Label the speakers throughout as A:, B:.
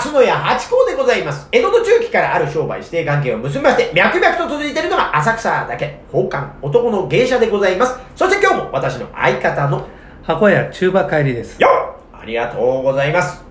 A: 松野屋八甲でございます。江戸の中期からある商売指定関係を結びまして、脈々と続いているのが浅草だけ、宝冠男の芸者でございます。そして今日も私の相方の、
B: 箱屋中馬帰りです。
A: よっありがとうございます。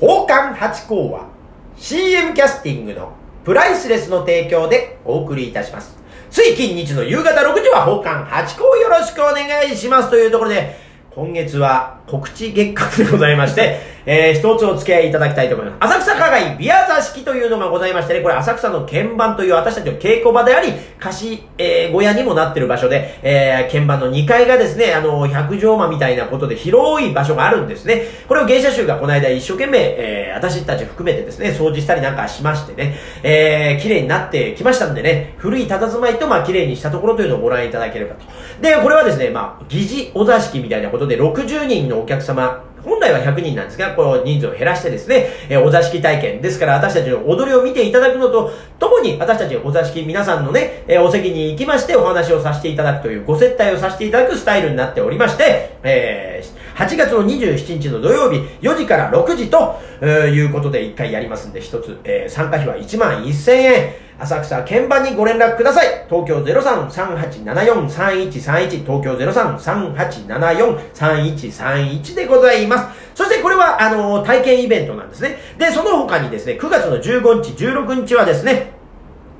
A: 宝冠八甲は CM キャスティングのプライスレスの提供でお送りいたします。つい近日の夕方6時は宝冠八甲よろしくお願いしますというところで、今月は告知月間でございまして、えー、一つお付き合いいただきたいと思います。浅草花街ビア座敷というのがございましてね、これ浅草の鍵盤という私たちの稽古場であり、貸し、えー、小屋にもなってる場所で、えー、鍵盤の2階がですね、あの、百畳間みたいなことで広い場所があるんですね。これを芸者集がこの間一生懸命、えー、私たち含めてですね、掃除したりなんかしましてね、えー、綺麗になってきましたんでね、古い佇まいと、まあ、綺麗にしたところというのをご覧いただければと。で、これはですね、まあ、疑似お座敷みたいなことで、60人のお客様、本来は100人なんですが、この人数を減らしてですね、えお座敷体験。ですから私たちの踊りを見ていただくのと、ともに私たちお座敷皆さんのね、えお席に行きましてお話をさせていただくというご接待をさせていただくスタイルになっておりまして、えー8月の27日の土曜日4時から6時と、えいうことで1回やりますんで、一つ、えー参加費は1万1000円。浅草鍵盤にご連絡ください。東京03-3874-3131東京03-3874-3131でございます。そしてこれは、あのー体験イベントなんですね。で、その他にですね、9月の15日、16日はですね、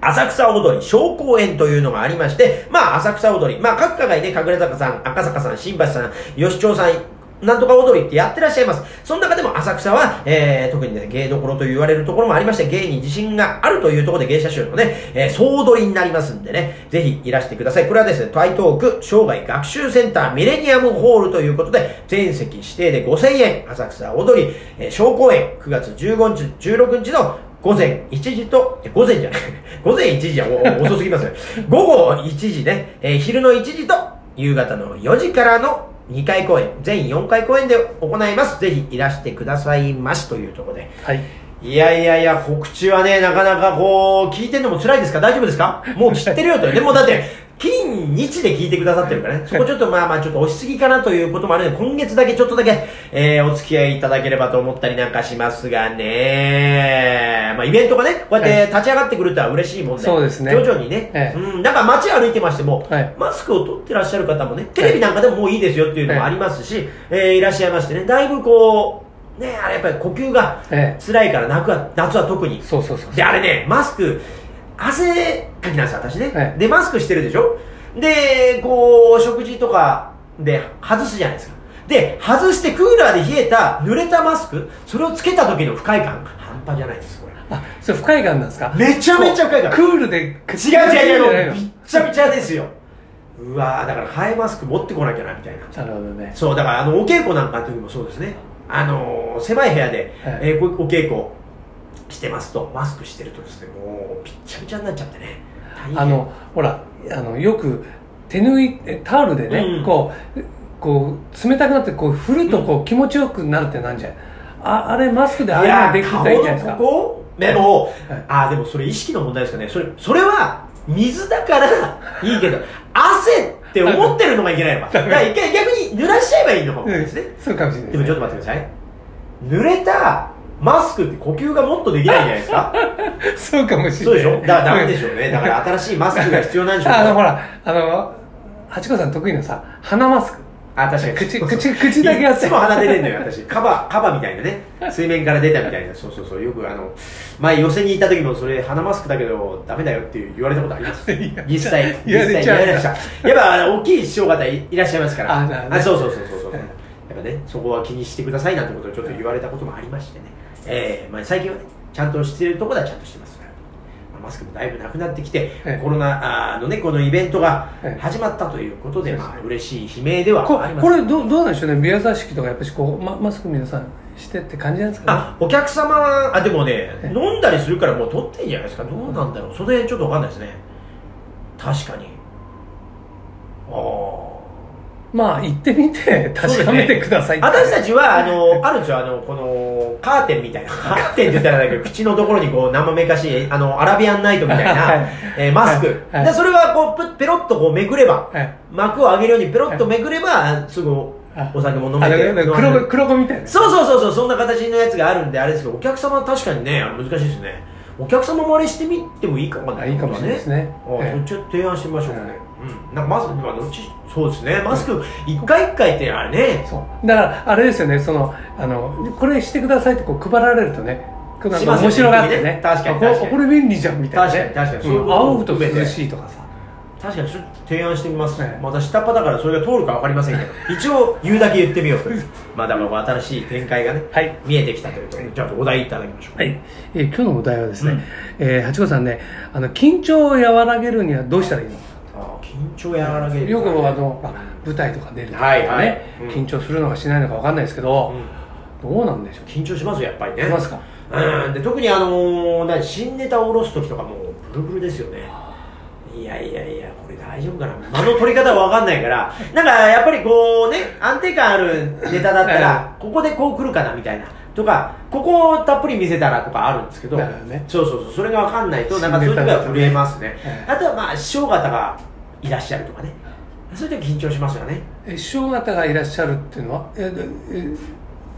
A: 浅草踊り小公演というのがありまして、まあ、浅草踊り、まあ、各課外でね、神楽坂さん、赤坂さん、新橋さん、吉町さん、なんとか踊りってやってらっしゃいます。その中でも浅草は、えー、特にね、芸どころと言われるところもありまして、芸に自信があるというところで芸者集のね、えー、総踊りになりますんでね、ぜひいらしてください。これはですね、台東区生涯学習センターミレニアムホールということで、全席指定で5000円、浅草踊り、えー、小公演、9月15日、16日の午前1時と、午前じゃない、午前1時じゃ遅すぎますね。午後1時ね、えー昼の1時と夕方の4時からの2回公演、全4回公演で行います。ぜひいらしてくださいましというところで。
B: はい。
A: いやいやいや、告知はね、なかなかこう、聞いてんのも辛いですか？大丈夫ですか？もう知ってるよと。でもだって、金日で聞いてくださってるからね。そこちょっとまあまあちょっと押しすぎかなということもあるので、今月だけちょっとだけ、えー、お付き合いいただければと思ったりなんかしますがね。まあイベントがね、こうやって立ち上がってくるとは嬉しいもんで。
B: そうですね
A: 徐々にね。
B: ええ
A: うん、なんか街歩いてましても、
B: はい
A: マスクを取ってらっしゃる方もね、テレビなんかでももういいですよっていうのもありますし、えーいらっしゃいましてね、だいぶこう、ね、あれやっぱり呼吸が
B: ええ
A: 辛いから夏は夏は特に。
B: そうそうそう。
A: で、あれね、マスク、汗かきなんですよ、私ね。
B: はい
A: で、マスクしてるでしょ？で、こう、食事とかで外すじゃないですか。で、外してクーラーで冷えた濡れたマスク、それをつけた時の不快感、半端じゃないです、これ。
B: あ、それ不快感なんですか？
A: めちゃめちゃ不快感
B: クールで、違う
A: 違う違うびっちゃびちゃですよ。うわーだからハイマスク持ってこなきゃな、みたいな。
B: なるほどね。
A: そう、だからあの、お稽古なんかの時もそうですね。あのー狭い部屋で、
B: はい
A: えーおお稽古してますと、マスクしてるとですね、もう、びっちゃびちゃになっちゃってね。
B: あの、ほら、あの、よく、手縫い、えタオルでね、
A: うん
B: こう、こう、冷たくなって、こう、振るとこう、気持ちよくなるってなんじゃん。あ、あれ、マスクでああいうのできたらいいんじゃないですか。
A: でも、
B: はい
A: あーでもそれ意識の問題ですかね。それ、それは、水だからいいけど、汗って思ってるのがいけないのか。だから一回逆に濡らしちゃえばいいのかもしれないですね。
B: そうかもしれない
A: でもちょっと待ってください。濡れたマスクって呼吸がもっとできないんじゃないですか
B: そうかもしれない。
A: そうでしょ？だからダメでしょうね。だから新しいマスクが必要なんでしょうね
B: あの、ほら、あの、ハチコさん得意なさ、鼻マスク。
A: あ、確かに。
B: 口口口だけやって
A: いつも鼻出てんのよ、私。カバ、カバみたいなね。水面から出たみたいな。そうそうそう。よくあの、前寄せにいた時もそれ鼻マスクだけどダメだよって言われたことあります。実際、実際
B: 言われ
A: ました。やっぱ大きい師匠方いいらっしゃいますから。
B: あ
A: そうそうそうそうそう。
B: え
A: やっぱね、そこは気にしてくださいなんてことをちょっと言われたこともありましてね。えー、まあ最近はね、ちゃんとしてるところではちゃんとしてますマスクもだいぶなくなってきて、
B: ええ
A: コロナあのね、このイベントが
B: ええ
A: 始まったということで、
B: そうですね
A: まあ嬉しい悲鳴では
B: こ
A: あります。
B: これどう、どうなんでしょうね？ビア座敷とか、やっぱしこう、ま、マスク皆さんしてって感じなんですかね？
A: あ、お客様、あ、でもね、
B: え
A: 飲んだりするからもう取ってんじゃないですか？どうなんだろう？その辺ちょっとわかんないですね。確かに。ああ。
B: まあ、行ってみて、確かめてくださいって。
A: 私たちは、あの、あるんですよ、あの、この、カーテンみたいな、カーテンって言ったらだけど、口のところにこう、生めかしい、あの、アラビアンナイトみたいな、
B: はい。
A: えーマスク。
B: はい。
A: で、それはこう、ペペロッとこうめくれば、
B: はい。
A: 幕を上げるようにペロッとめくれば、すぐ
B: あ
A: お酒も飲め
B: あ
A: て
B: 黒子黒子みたいな。
A: そうそうそうそうそんな形のやつがあるんであれですけどお客様は確かにね難しいですね。お客様もあれしてみてもいいかも
B: あいいかもしれないですね。
A: あ
B: ええ
A: そっちを提案してみましょうかね、
B: はい
A: うん。なんかマスクまあどっちそうですね。マスク一回一回ってあれね
B: そう。だからあれですよね。そのあのこれしてくださいってこう配られるとねなんか面白がってね
A: 確かに確かに。
B: これ便利じゃんみたいなね。
A: 確かに確かに。そう
B: ん。青と涼しいとかさ。
A: 確かにそれ提案してみます、
B: ええ
A: また下っ端だからそれが通るか分かりませんけど。一応言うだけ言ってみようとまあだから新しい展開がね、
B: はい。
A: 見えてきたというところでじゃあお題いただきましょう。
B: はい、えー今日のお題はですね、
A: うん。
B: えー八子さんねあの緊張を和らげるにはどうしたらいいの？
A: 緊張和らげる
B: よくあの、まあ舞台とか出るとかね、
A: はいはい。うん
B: 緊張するのかしないのか分かんないですけど、どうなんでしょう？
A: 緊張しますよやっぱりね。
B: しますか？
A: うん。で特にあのー何新ネタを下ろす時とかもうブルブルですよね。いやいやいやこれ大丈夫かな。間の取り方は分かんないから。なんかやっぱりこうね安定感あるネタだったら ここでこう来るかなみたいな。とかここをたっぷり見せたらとかあるんですけど。
B: ね。
A: そうそうそう。それが分かんないとなんかそういう時は震えますね。
B: ええ
A: あとはまあ師匠方がいらっしゃるとかね。そういう時緊張しますよね。
B: え師匠方がいらっしゃるっていうのは？ええ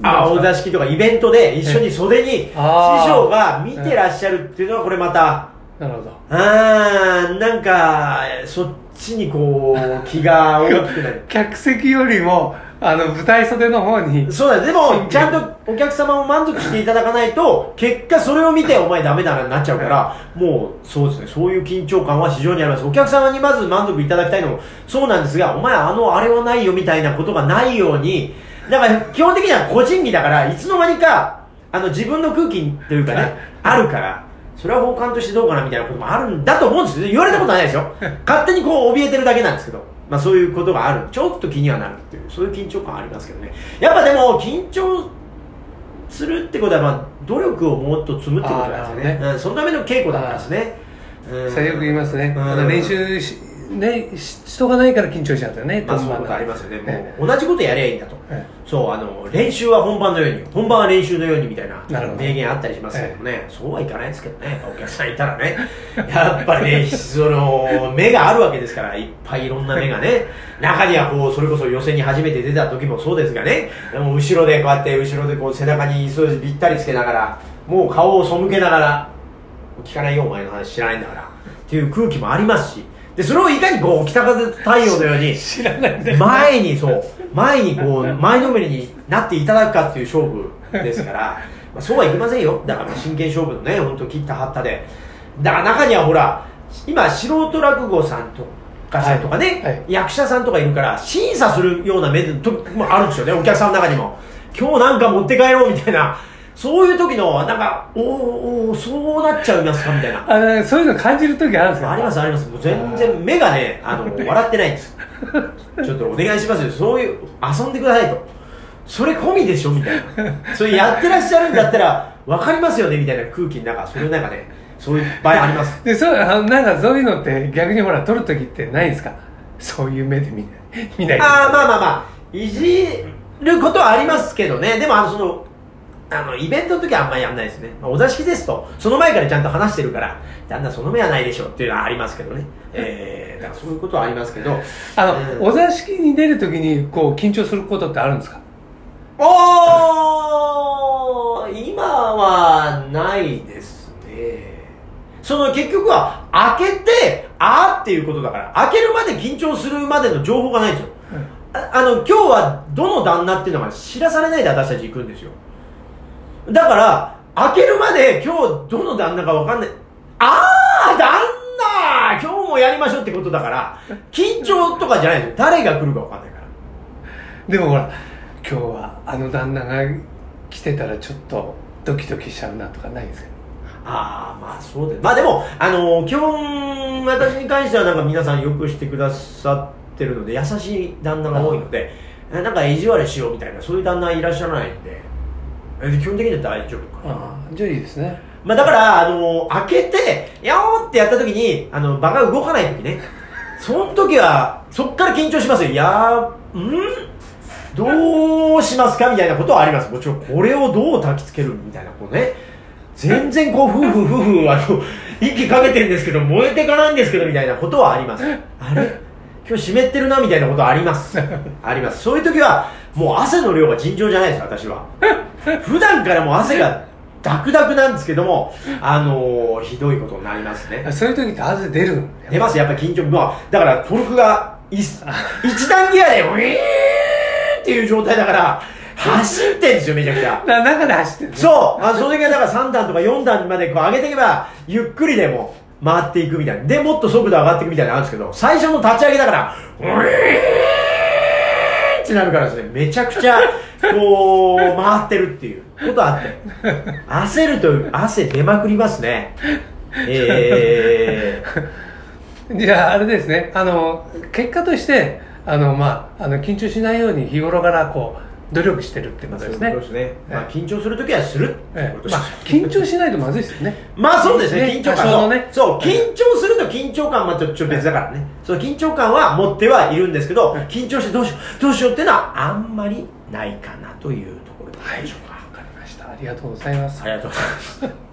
A: あお座敷とかイベントで一緒に袖に師匠が見てらっしゃるっていうのはこれまた。
B: なるほど。
A: あーなんかそっちにこう気が大きくなる。
B: 客席よりもあの舞台袖の方に
A: そうだでもちゃんとお客様を満足していただかないと結果それを見てお前ダメだなになっちゃうからもうそうですね。そういう緊張感は非常にあります。お客様にまず満足いただきたいのもそうなんですがお前あのあれはないよみたいなことがないようにだから基本的には個人技だからいつの間にかあの自分の空気というかね あるからそれは奉還としてどうかなみたいなこともあるんだと思うんですよ。言われたことはないですよ。勝手にこう怯えてるだけなんですけど。まあそういうことがある。ちょっと気にはなるっていう。そういう緊張感ありますけどね。やっぱでも緊張するってことはまあ努力をもっと積むってことなんですよね。
B: あー
A: うん、そのための稽古だからですね。うん。
B: 最悪言いますね、
A: うん。
B: 練習し,、ね、ししとかないから緊張しちゃうんだよね
A: まあそういうことありますよね。もう同じことやりゃいいんだと。
B: え
A: そうあの練習は本番のように本番は練習のようにみたいな名言あったりしますけどね、そうはいかないですけどねお客さんいたらね。やっぱりねその目があるわけですからいっぱいいろんな目がね。中にはこうそれこそ予選に初めて出た時もそうですがね。でも後ろでこうやって後ろでこう背中にそうぴったりつけながらもう顔を背けながら聞かないよお前の話知らないんだから。っていう空気もありますしでそれをいかにこう北風太陽のように
B: 知らないんだよ
A: 前にそう前にこう前のめりになっていただくかっていう勝負ですから、まあ、そうはいきませんよ。だから真剣勝負のね本当切った張ったで。だから中にはほら今素人落語さんとかさんとかね、
B: はいはい。
A: 役者さんとかいるから審査するような目で時もあるんですよねお客さんの中にも。今日なんか持って帰ろうみたいなそういう時のなんかおーおーそうなっちゃいますかみたいな。
B: あのそういうの感じる時あるんですか
A: ありますあります。もう全然目がねあの 笑ってないんです。ちょっとお願いしますよ。そういう遊んでくださいと。それ込みでしょみたいな。それやってらっしゃるんだったら分かりますよねみたいな空気の中。それなんかねそういう場合あります。
B: でそうあのなんかそういうのって逆にほら撮る時ってないんですか？そういう目で見ない。見ない
A: ああまあまあまあ。いじることはありますけどね。でもあのそのあのイベントの時はあんまりやんないですね、まあお座敷ですとその前からちゃんと話してるからだんだんその目はないでしょっていうのはありますけどね。えー、だからそういうことはありますけど。
B: あの、
A: うん。
B: お座敷に出る時にこう緊張することってあるんですか？
A: おー今はないですね。その結局は開けてあーっていうことだから開けるまで緊張するまでの情報がないんですよ。ああの今日はどの旦那っていうのが知らされないで私たち行くんですよだから開けるまで今日どの旦那か分かんない。ああ旦那今日もやりましょうってことだから緊張とかじゃないですよ。誰が来るか分かんないから。
B: でもほら今日はあの旦那が来てたらちょっとドキドキしちゃうなとかないんですか？
A: ああまあそうですまあでもあの基本私に関してはなんか皆さんよくしてくださってるので優しい旦那が多いのでえなんか意地悪しようみたいなそういう旦那いらっしゃらないんで。え基本的には大丈夫かな
B: じゃあいいですね
A: まあだから、あの開けて、やおーってやった時に、あの、場が動かない時ね。その時は、そっから緊張しますよ。いやー、ん？どうしますか？みたいなことはあります。もちろん、これをどう焚きつけるみたいな、こうね。全然こう、ふうふうふうふう、あの、息かけてるんですけど、燃えていかないんですけど、みたいなことはあります。あれ？今日湿ってるな、みたいなことはあります。あります。そういう時は、もう汗の量が尋常じゃないです私は。普段からもう汗がダクダクなんですけどもあのーひどいことになりますね。
B: そういう時って汗出る
A: 出ますやっぱ緊張。まあだからトルクがい 一段ギアでウィーンっていう状態だから走ってんですよめちゃくちゃ。
B: な中で走ってるね
A: そう。あそれがだから3段とか4段までこう上げていけばゆっくりでも回っていくみたいな。でもっと速度上がっていくみたいなのあるんですけど最初の立ち上げだからウィーンってなるからですねめちゃくちゃこう回ってるっていう。ことあって。焦ると汗出まくりますね。えー、
B: じゃああれですね。あの結果としてあの、まあ、あの緊張しないように日頃からこう努力してるってことですね。
A: すね、まあ、緊張するときはする
B: ええ。まあ、緊張しないとまずいですよね。
A: まあそうですね、
B: ね。
A: 緊張感。
B: のね。
A: そう、
B: う。ん
A: 緊張すると緊張感はちょっと別だからね。そう、緊張感は持ってはいるんですけど、緊張してどうしよう、どうしようっていうのはあんまりないかなというところでしょうか。
B: わかりました。ありがとうございます。
A: ありがとうございます。